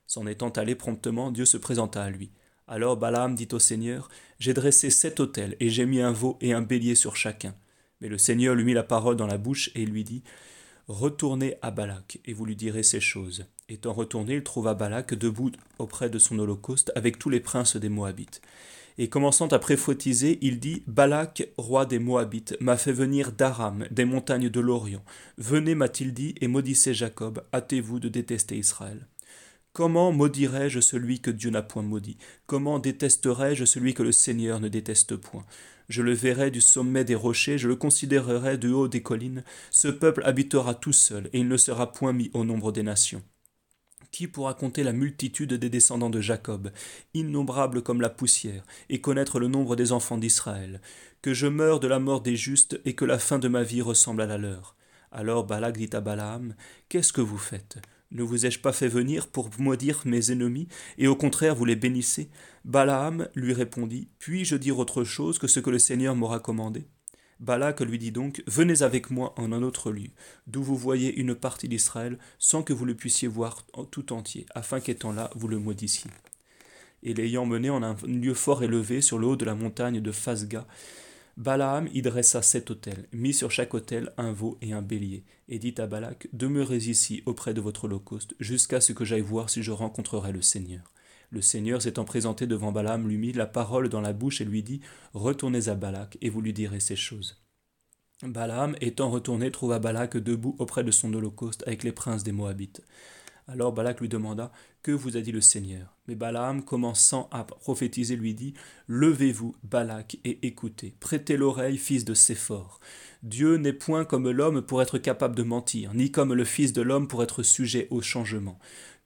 S'en étant allé promptement, Dieu se présenta à lui. Alors Balaam dit au Seigneur J'ai dressé sept autels, et j'ai mis un veau et un bélier sur chacun. Mais le Seigneur lui mit la parole dans la bouche et lui dit Retournez à Balak, et vous lui direz ces choses. Étant retourné, il trouva Balak debout auprès de son holocauste avec tous les princes des Moabites. Et commençant à préfotiser, il dit Balak, roi des Moabites, m'a fait venir d'Aram, des montagnes de l'Orient. Venez, m'a-t-il dit, et maudissez Jacob, hâtez-vous de détester Israël. Comment maudirais-je celui que Dieu n'a point maudit? Comment détesterais-je celui que le Seigneur ne déteste point? Je le verrai du sommet des rochers, je le considérerai du haut des collines. Ce peuple habitera tout seul, et il ne sera point mis au nombre des nations. Qui pourra compter la multitude des descendants de Jacob, innombrables comme la poussière, et connaître le nombre des enfants d'Israël. Que je meure de la mort des justes, et que la fin de ma vie ressemble à la leur. Alors Balak dit à Balaam Qu'est-ce que vous faites? Ne vous ai-je pas fait venir pour maudire mes ennemis, et au contraire vous les bénissez? Balaam lui répondit Puis-je dire autre chose que ce que le Seigneur m'aura commandé? Balak lui dit donc Venez avec moi en un autre lieu, d'où vous voyez une partie d'Israël, sans que vous le puissiez voir tout entier, afin qu'étant là vous le maudissiez. Et l'ayant mené en un lieu fort élevé sur le haut de la montagne de Phasga, Balaam y dressa sept autels, mit sur chaque autel un veau et un bélier, et dit à Balak Demeurez ici auprès de votre holocauste, jusqu'à ce que j'aille voir si je rencontrerai le Seigneur. Le Seigneur s'étant présenté devant Balaam lui mit la parole dans la bouche et lui dit Retournez à Balak, et vous lui direz ces choses. Balaam, étant retourné, trouva Balak debout auprès de son holocauste avec les princes des Moabites. Alors Balak lui demanda Que vous a dit le Seigneur? Mais Balaam, commençant à prophétiser, lui dit Levez-vous, Balak, et écoutez. Prêtez l'oreille, fils de Séphor. Dieu n'est point comme l'homme pour être capable de mentir, ni comme le fils de l'homme pour être sujet au changement.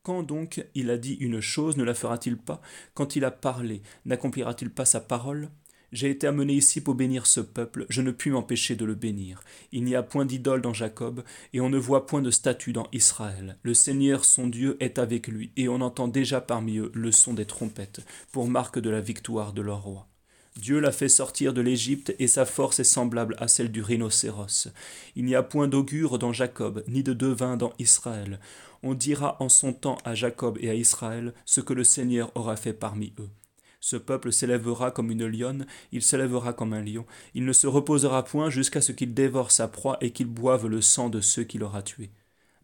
Quand donc il a dit une chose, ne la fera-t-il pas Quand il a parlé, n'accomplira-t-il pas sa parole? J'ai été amené ici pour bénir ce peuple, je ne puis m'empêcher de le bénir. Il n'y a point d'idole dans Jacob, et on ne voit point de statue dans Israël. Le Seigneur son Dieu est avec lui, et on entend déjà parmi eux le son des trompettes, pour marque de la victoire de leur roi. Dieu l'a fait sortir de l'Égypte, et sa force est semblable à celle du rhinocéros. Il n'y a point d'augure dans Jacob, ni de devin dans Israël. On dira en son temps à Jacob et à Israël ce que le Seigneur aura fait parmi eux. Ce peuple s'élèvera comme une lionne, il s'élèvera comme un lion, il ne se reposera point jusqu'à ce qu'il dévore sa proie et qu'il boive le sang de ceux qu'il aura tués.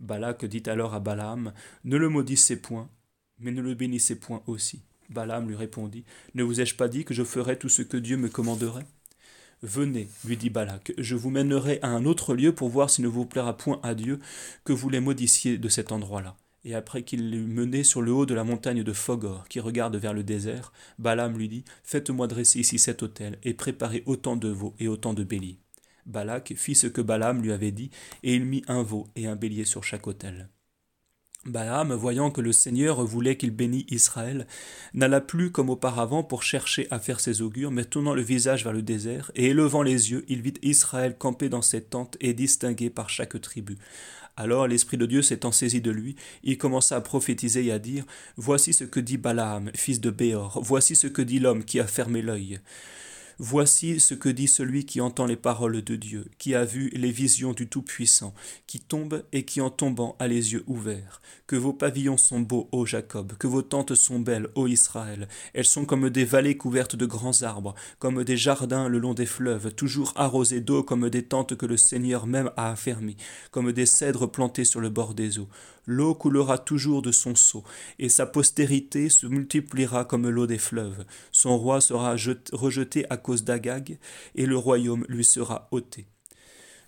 Balak dit alors à Balaam, Ne le maudissez point, mais ne le bénissez point aussi. Balaam lui répondit, Ne vous ai-je pas dit que je ferais tout ce que Dieu me commanderait? Venez, lui dit Balak, je vous mènerai à un autre lieu pour voir s'il ne vous plaira point à Dieu que vous les maudissiez de cet endroit-là. Et après qu'il l'eut mené sur le haut de la montagne de Fogor, qui regarde vers le désert, Balaam lui dit Faites-moi dresser ici cet autel, et préparez autant de veaux et autant de béliers. Balak fit ce que Balaam lui avait dit, et il mit un veau et un bélier sur chaque autel. Balaam, voyant que le Seigneur voulait qu'il bénît Israël, n'alla plus comme auparavant pour chercher à faire ses augures, mais tournant le visage vers le désert, et élevant les yeux, il vit Israël campé dans ses tentes et distingué par chaque tribu. Alors l'Esprit de Dieu s'étant saisi de lui, il commença à prophétiser et à dire Voici ce que dit Balaam, fils de Béor, voici ce que dit l'homme qui a fermé l'œil. Voici ce que dit celui qui entend les paroles de Dieu, qui a vu les visions du Tout-Puissant, qui tombe et qui en tombant a les yeux ouverts. Que vos pavillons sont beaux, ô Jacob, que vos tentes sont belles, ô Israël. Elles sont comme des vallées couvertes de grands arbres, comme des jardins le long des fleuves, toujours arrosés d'eau comme des tentes que le Seigneur même a affermies, comme des cèdres plantés sur le bord des eaux. L'eau coulera toujours de son seau, et sa postérité se multipliera comme l'eau des fleuves. Son roi sera rejeté à cause d'Agag, et le royaume lui sera ôté.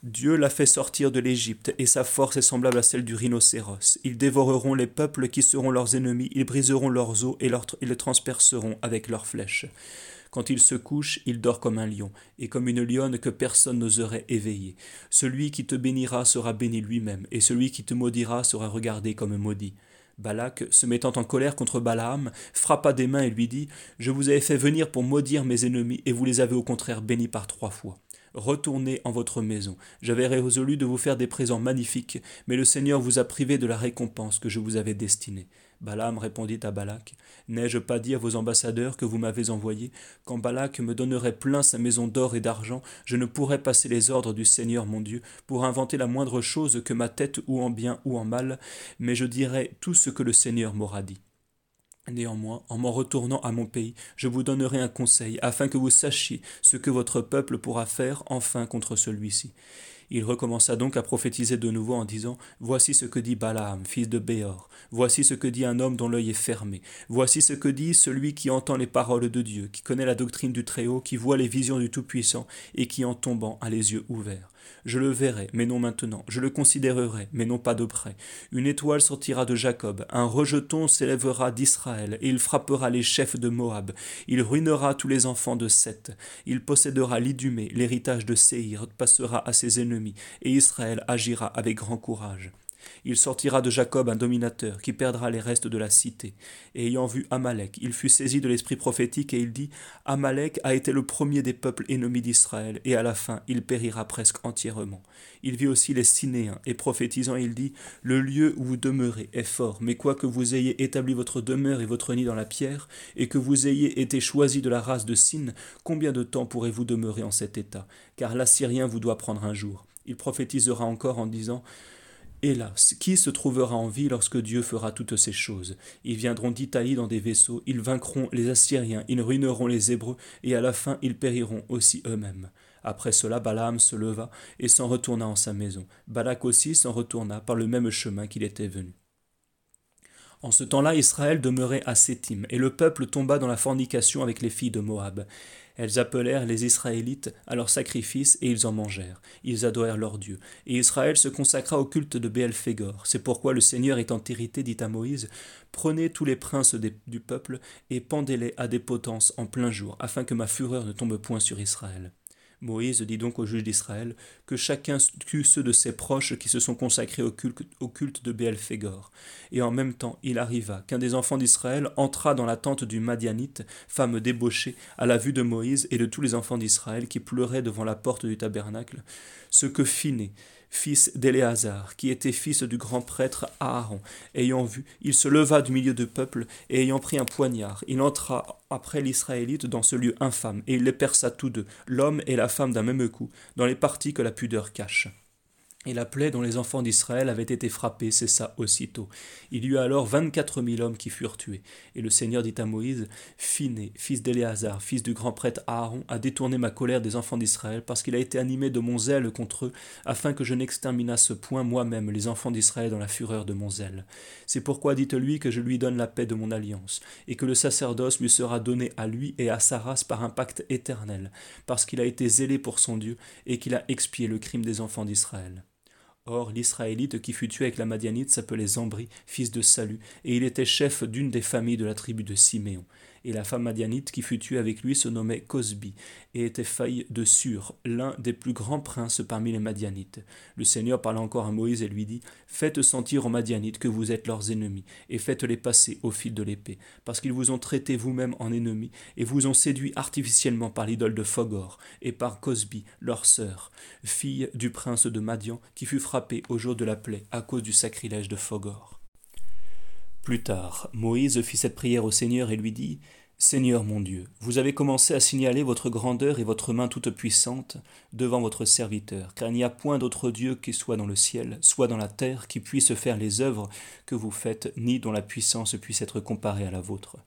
Dieu l'a fait sortir de l'Égypte, et sa force est semblable à celle du rhinocéros. Ils dévoreront les peuples qui seront leurs ennemis, ils briseront leurs os et, et les transperceront avec leurs flèches. Quand il se couche, il dort comme un lion, et comme une lionne que personne n'oserait éveiller. Celui qui te bénira sera béni lui-même, et celui qui te maudira sera regardé comme maudit. Balak, se mettant en colère contre Balaam, frappa des mains et lui dit Je vous avais fait venir pour maudire mes ennemis, et vous les avez au contraire bénis par trois fois. Retournez en votre maison. J'avais résolu de vous faire des présents magnifiques, mais le Seigneur vous a privé de la récompense que je vous avais destinée. Balaam répondit à Balak N'ai-je pas dit à vos ambassadeurs que vous m'avez envoyés Quand Balak me donnerait plein sa maison d'or et d'argent, je ne pourrais passer les ordres du Seigneur mon Dieu pour inventer la moindre chose que ma tête ou en bien ou en mal, mais je dirai tout ce que le Seigneur m'aura dit. Néanmoins, en m'en retournant à mon pays, je vous donnerai un conseil, afin que vous sachiez ce que votre peuple pourra faire enfin contre celui-ci. Il recommença donc à prophétiser de nouveau en disant Voici ce que dit Balaam, fils de Béor. Voici ce que dit un homme dont l'œil est fermé. Voici ce que dit celui qui entend les paroles de Dieu, qui connaît la doctrine du Très-Haut, qui voit les visions du Tout-Puissant et qui en tombant a les yeux ouverts. Je le verrai, mais non maintenant. Je le considérerai, mais non pas de près. Une étoile sortira de Jacob, un rejeton s'élèvera d'Israël, et il frappera les chefs de Moab. Il ruinera tous les enfants de Seth. Il possédera l'Idumée, l'héritage de Séhir, passera à ses ennemis, et Israël agira avec grand courage. Il sortira de Jacob un dominateur qui perdra les restes de la cité. Et ayant vu Amalek, il fut saisi de l'esprit prophétique et il dit Amalek a été le premier des peuples ennemis d'Israël, et à la fin il périra presque entièrement. Il vit aussi les Sinéens, et prophétisant, il dit Le lieu où vous demeurez est fort, mais quoique vous ayez établi votre demeure et votre nid dans la pierre, et que vous ayez été choisi de la race de Sin, combien de temps pourrez-vous demeurer en cet état? Car l'Assyrien vous doit prendre un jour. Il prophétisera encore en disant Hélas, qui se trouvera en vie lorsque Dieu fera toutes ces choses? Ils viendront d'Italie dans des vaisseaux, ils vaincront les Assyriens, ils ruineront les Hébreux, et à la fin ils périront aussi eux-mêmes. Après cela, Balaam se leva et s'en retourna en sa maison. Balak aussi s'en retourna par le même chemin qu'il était venu. En ce temps-là, Israël demeurait à Sétim, et le peuple tomba dans la fornication avec les filles de Moab. Elles appelèrent les Israélites à leur sacrifice et ils en mangèrent. Ils adorèrent leur Dieu. Et Israël se consacra au culte de Béel-Phégor. C'est pourquoi le Seigneur étant irrité dit à Moïse Prenez tous les princes du peuple et pendez-les à des potences en plein jour, afin que ma fureur ne tombe point sur Israël. Moïse dit donc aux juges d'Israël que chacun tue ceux de ses proches qui se sont consacrés au culte, de Béel-Phégor. Et en même temps, il arriva qu'un des enfants d'Israël entra dans la tente du Madianite, femme débauchée, à la vue de Moïse et de tous les enfants d'Israël qui pleuraient devant la porte du tabernacle, ce que Phiné, fils d'Éléazar, qui était fils du grand prêtre Aaron. Ayant vu, il se leva du milieu du peuple, et ayant pris un poignard, il entra après l'Israélite dans ce lieu infâme, et il les perça tous deux, l'homme et la femme d'un même coup, dans les parties que la pudeur cache. Et la plaie dont les enfants d'Israël avaient été frappés cessa aussitôt. Il y eut alors vingt-quatre mille hommes qui furent tués. Et le Seigneur dit à Moïse, Phiné, fils d'Éléazar, fils du grand prêtre Aaron, a détourné ma colère des enfants d'Israël, parce qu'il a été animé de mon zèle contre eux, afin que je n'exterminasse point moi-même les enfants d'Israël dans la fureur de mon zèle. C'est pourquoi dites-lui que je lui donne la paix de mon alliance, et que le sacerdoce lui sera donné à lui et à sa race par un pacte éternel, parce qu'il a été zélé pour son Dieu, et qu'il a expié le crime des enfants d'Israël. Or, l'Israélite qui fut tué avec la Madianite s'appelait Zambri, fils de Salut, et il était chef d'une des familles de la tribu de Siméon et la femme madianite qui fut tuée avec lui se nommait Cosbi, et était faille de Sur, l'un des plus grands princes parmi les Madianites. Le Seigneur parla encore à Moïse et lui dit Faites sentir aux Madianites que vous êtes leurs ennemis, et faites-les passer au fil de l'épée, parce qu'ils vous ont traité vous-même en ennemis, et vous ont séduit artificiellement par l'idole de Phogor, et par Cosbi, leur sœur, fille du prince de Madian, qui fut frappée au jour de la plaie à cause du sacrilège de Phogor. Plus tard, Moïse fit cette prière au Seigneur et lui dit Seigneur mon Dieu, vous avez commencé à signaler votre grandeur et votre main toute puissante devant votre serviteur, car il n'y a point d'autre Dieu qui soit dans le ciel, soit dans la terre, qui puisse faire les œuvres que vous faites, ni dont la puissance puisse être comparée à la vôtre.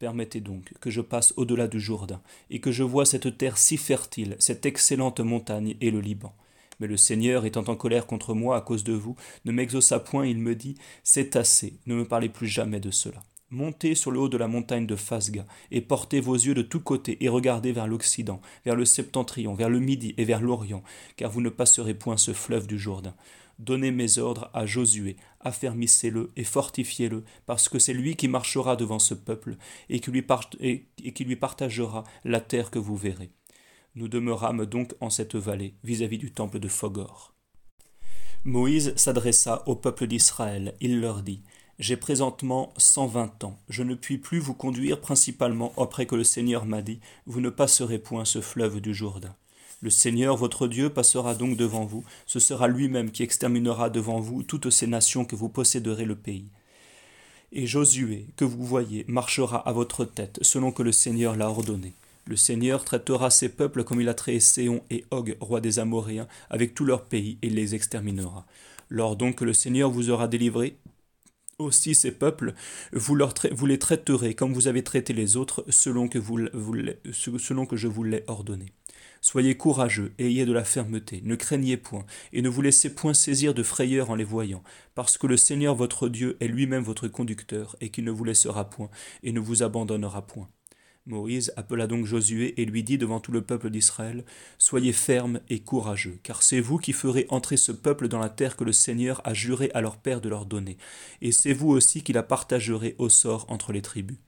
Permettez donc que je passe au-delà du Jourdain, et que je vois cette terre si fertile, cette excellente montagne et le Liban. Mais le Seigneur, étant en colère contre moi à cause de vous, ne m'exauça point, il me dit, C'est assez, ne me parlez plus jamais de cela. Montez sur le haut de la montagne de Phasga, et portez vos yeux de tous côtés, et regardez vers l'Occident, vers le septentrion, vers le Midi et vers l'Orient, car vous ne passerez point ce fleuve du Jourdain. Donnez mes ordres à Josué, affermissez-le et fortifiez-le, parce que c'est lui qui marchera devant ce peuple, et qui lui, et qui lui partagera la terre que vous verrez. Nous demeurâmes donc en cette vallée, vis-à-vis du temple de Phogor. Moïse s'adressa au peuple d'Israël. Il leur dit J'ai présentement cent vingt ans. Je ne puis plus vous conduire principalement après que le Seigneur m'a dit Vous ne passerez point ce fleuve du Jourdain. Le Seigneur votre Dieu passera donc devant vous. Ce sera lui-même qui exterminera devant vous toutes ces nations que vous posséderez le pays. Et Josué, que vous voyez, marchera à votre tête, selon que le Seigneur l'a ordonné. Le Seigneur traitera ces peuples comme il a traité Séon et Og, roi des Amoréens, avec tout leur pays, et les exterminera. Lors donc que le Seigneur vous aura délivré, aussi ces peuples, vous, les traiterez comme vous avez traité les autres, selon que, selon que je vous l'ai ordonné. Soyez courageux ayez de la fermeté, ne craignez point, et ne vous laissez point saisir de frayeur en les voyant, parce que le Seigneur votre Dieu est lui-même votre conducteur, et qu'il ne vous laissera point, et ne vous abandonnera point. Moïse appela donc Josué et lui dit devant tout le peuple d'Israël, Soyez fermes et courageux, car c'est vous qui ferez entrer ce peuple dans la terre que le Seigneur a juré à leur père de leur donner, et c'est vous aussi qui la partagerez au sort entre les tribus.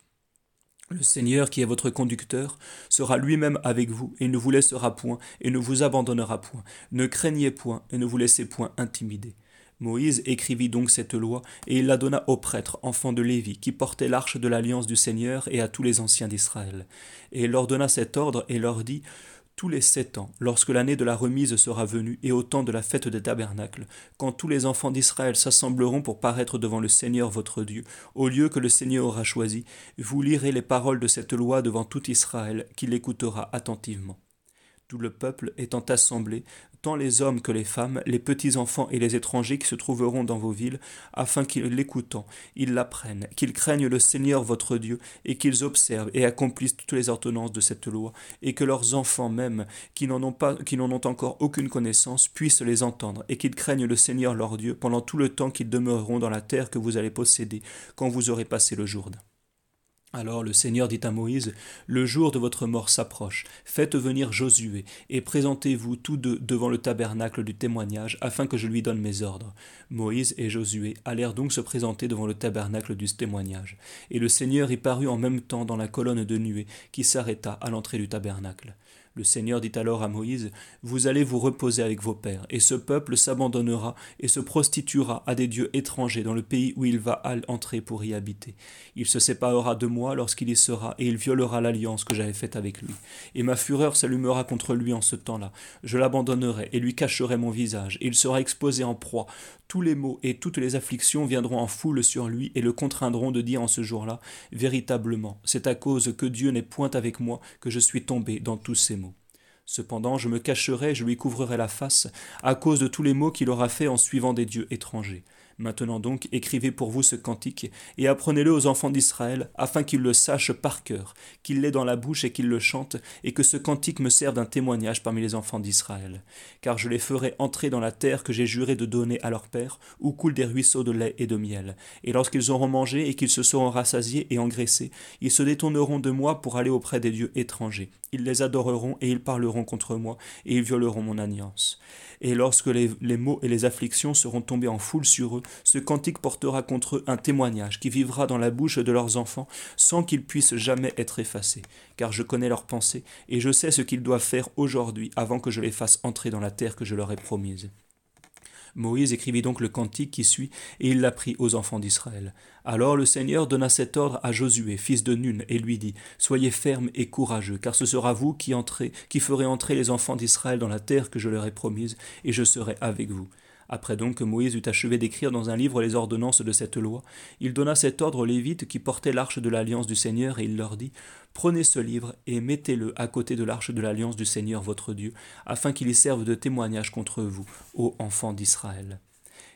Le Seigneur, qui est votre conducteur, sera lui-même avec vous, et ne vous laissera point, et ne vous abandonnera point. Ne craignez point, et ne vous laissez point intimider. Moïse écrivit donc cette loi, et il la donna aux prêtres, enfants de Lévi, qui portaient l'arche de l'alliance du Seigneur, et à tous les anciens d'Israël. Et il leur donna cet ordre, et leur dit, tous les sept ans, lorsque l'année de la remise sera venue, et au temps de la fête des tabernacles, quand tous les enfants d'Israël s'assembleront pour paraître devant le Seigneur votre Dieu, au lieu que le Seigneur aura choisi, vous lirez les paroles de cette loi devant tout Israël, qui l'écoutera attentivement. Tout le peuple étant assemblé, tant les hommes que les femmes, les petits-enfants et les étrangers qui se trouveront dans vos villes, afin qu'ils l'écoutant, ils l'apprennent, qu'ils craignent le Seigneur votre Dieu, et qu'ils observent et accomplissent toutes les ordonnances de cette loi, et que leurs enfants même, qui n'en ont qui n'en ont encore aucune connaissance, puissent les entendre, et qu'ils craignent le Seigneur leur Dieu pendant tout le temps qu'ils demeureront dans la terre que vous allez posséder, quand vous aurez passé le Jourdain. Alors le Seigneur dit à Moïse, Le jour de votre mort s'approche, faites venir Josué, et présentez-vous tous deux devant le tabernacle du témoignage, afin que je lui donne mes ordres. Moïse et Josué allèrent donc se présenter devant le tabernacle du témoignage, et le Seigneur y parut en même temps dans la colonne de nuée qui s'arrêta à l'entrée du tabernacle. Le Seigneur dit alors à Moïse, Vous allez vous reposer avec vos pères, et ce peuple s'abandonnera et se prostituera à des dieux étrangers dans le pays où il va entrer pour y habiter. Il se séparera de moi lorsqu'il y sera, et il violera l'alliance que j'avais faite avec lui. Et ma fureur s'allumera contre lui en ce temps-là. Je l'abandonnerai et lui cacherai mon visage, et il sera exposé en proie. Tous les maux et toutes les afflictions viendront en foule sur lui et le contraindront de dire en ce jour-là, Véritablement, c'est à cause que Dieu n'est point avec moi que je suis tombé dans tous ces maux. Cependant, je me cacherai, je lui couvrirai la face, à cause de tous les maux qu'il aura faits en suivant des dieux étrangers. Maintenant donc, écrivez pour vous ce cantique, et apprenez-le aux enfants d'Israël, afin qu'ils le sachent par cœur, qu'ils l'aient dans la bouche et qu'ils le chantent, et que ce cantique me serve d'un témoignage parmi les enfants d'Israël. Car je les ferai entrer dans la terre que j'ai juré de donner à leur père, où coulent des ruisseaux de lait et de miel. Et lorsqu'ils auront mangé et qu'ils se seront rassasiés et engraissés, ils se détourneront de moi pour aller auprès des dieux étrangers. Ils les adoreront et ils parleront contre moi, et ils violeront mon alliance. Et lorsque les, maux et les afflictions seront tombés en foule sur eux, ce cantique portera contre eux un témoignage qui vivra dans la bouche de leurs enfants sans qu'ils puissent jamais être effacés. Car je connais leurs pensées, et je sais ce qu'ils doivent faire aujourd'hui avant que je les fasse entrer dans la terre que je leur ai promise. Moïse écrivit donc le cantique qui suit, et il l'apprit aux enfants d'Israël. Alors le Seigneur donna cet ordre à Josué, fils de Nun, et lui dit Soyez ferme et courageux, car ce sera vous qui entrez, qui ferez entrer les enfants d'Israël dans la terre que je leur ai promise, et je serai avec vous. Après donc que Moïse eut achevé d'écrire dans un livre les ordonnances de cette loi, il donna cet ordre aux Lévites qui portaient l'arche de l'alliance du Seigneur, et il leur dit Prenez ce livre et mettez-le à côté de l'arche de l'alliance du Seigneur votre Dieu, afin qu'il y serve de témoignage contre vous, ô enfants d'Israël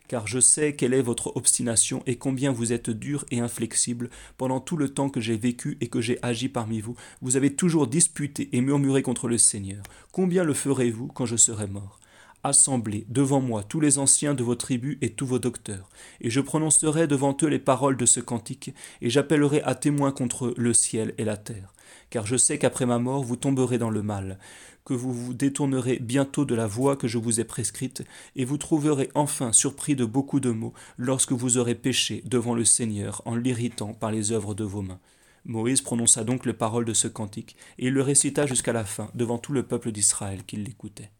car je sais quelle est votre obstination et combien vous êtes dur et inflexible pendant tout le temps que j'ai vécu et que j'ai agi parmi vous. Vous avez toujours disputé et murmuré contre le Seigneur. Combien le ferez-vous quand je serai mort? Assemblez devant moi tous les anciens de vos tribus et tous vos docteurs, et je prononcerai devant eux les paroles de ce cantique, et j'appellerai à témoin contre le ciel et la terre. Car je sais qu'après ma mort vous tomberez dans le mal, que vous vous détournerez bientôt de la voie que je vous ai prescrite, et vous trouverez enfin surpris de beaucoup de maux lorsque vous aurez péché devant le Seigneur en l'irritant par les œuvres de vos mains. Moïse prononça donc les paroles de ce cantique, et il le récita jusqu'à la fin devant tout le peuple d'Israël qui l'écoutait.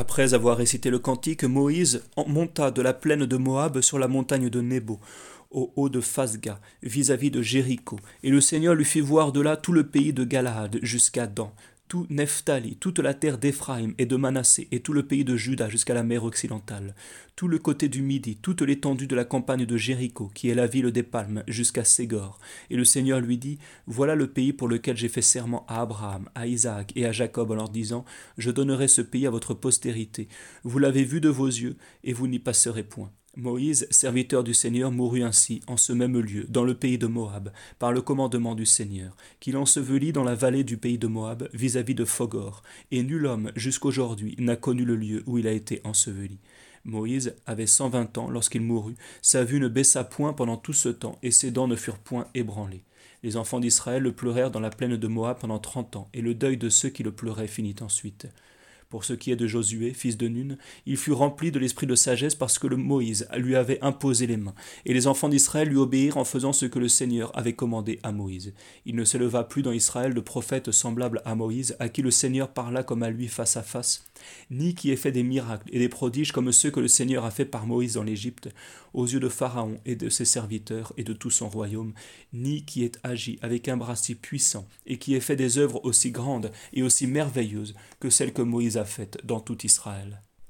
Après avoir récité le cantique, Moïse monta de la plaine de Moab sur la montagne de Nebo, au haut de Phasga, vis-à-vis de Jéricho, et le Seigneur lui fit voir de là tout le pays de Galaad jusqu'à Dan, tout Nephtali, toute la terre d'Éphraïm et de Manassé, et tout le pays de Juda jusqu'à la mer occidentale, tout le côté du Midi, toute l'étendue de la campagne de Jéricho, qui est la ville des palmes, jusqu'à Ségor. Et le Seigneur lui dit, Voilà le pays pour lequel j'ai fait serment à Abraham, à Isaac et à Jacob en leur disant, Je donnerai ce pays à votre postérité. Vous l'avez vu de vos yeux, et vous n'y passerez point. Moïse, serviteur du Seigneur, mourut ainsi, en ce même lieu, dans le pays de Moab, par le commandement du Seigneur, qu'il ensevelit dans la vallée du pays de Moab, vis-à-vis de Phogor, et nul homme, jusqu'aujourd'hui, n'a connu le lieu où il a été enseveli. Moïse avait cent vingt ans lorsqu'il mourut, sa vue ne baissa point pendant tout ce temps, et ses dents ne furent point ébranlées. Les enfants d'Israël le pleurèrent dans la plaine de Moab pendant trente ans, et le deuil de ceux qui le pleuraient finit ensuite. Pour ce qui est de Josué, fils de Nun, il fut rempli de l'esprit de sagesse parce que le Moïse lui avait imposé les mains, et les enfants d'Israël lui obéirent en faisant ce que le Seigneur avait commandé à Moïse. Il ne s'éleva plus dans Israël de prophète semblable à Moïse, à qui le Seigneur parla comme à lui face à face, ni qui ait fait des miracles et des prodiges comme ceux que le Seigneur a fait par Moïse dans l'Égypte, aux yeux de Pharaon et de ses serviteurs et de tout son royaume, ni qui ait agi avec un bras si puissant et qui ait fait des œuvres aussi grandes et aussi merveilleuses que celles que Moïse a faites dans tout Israël.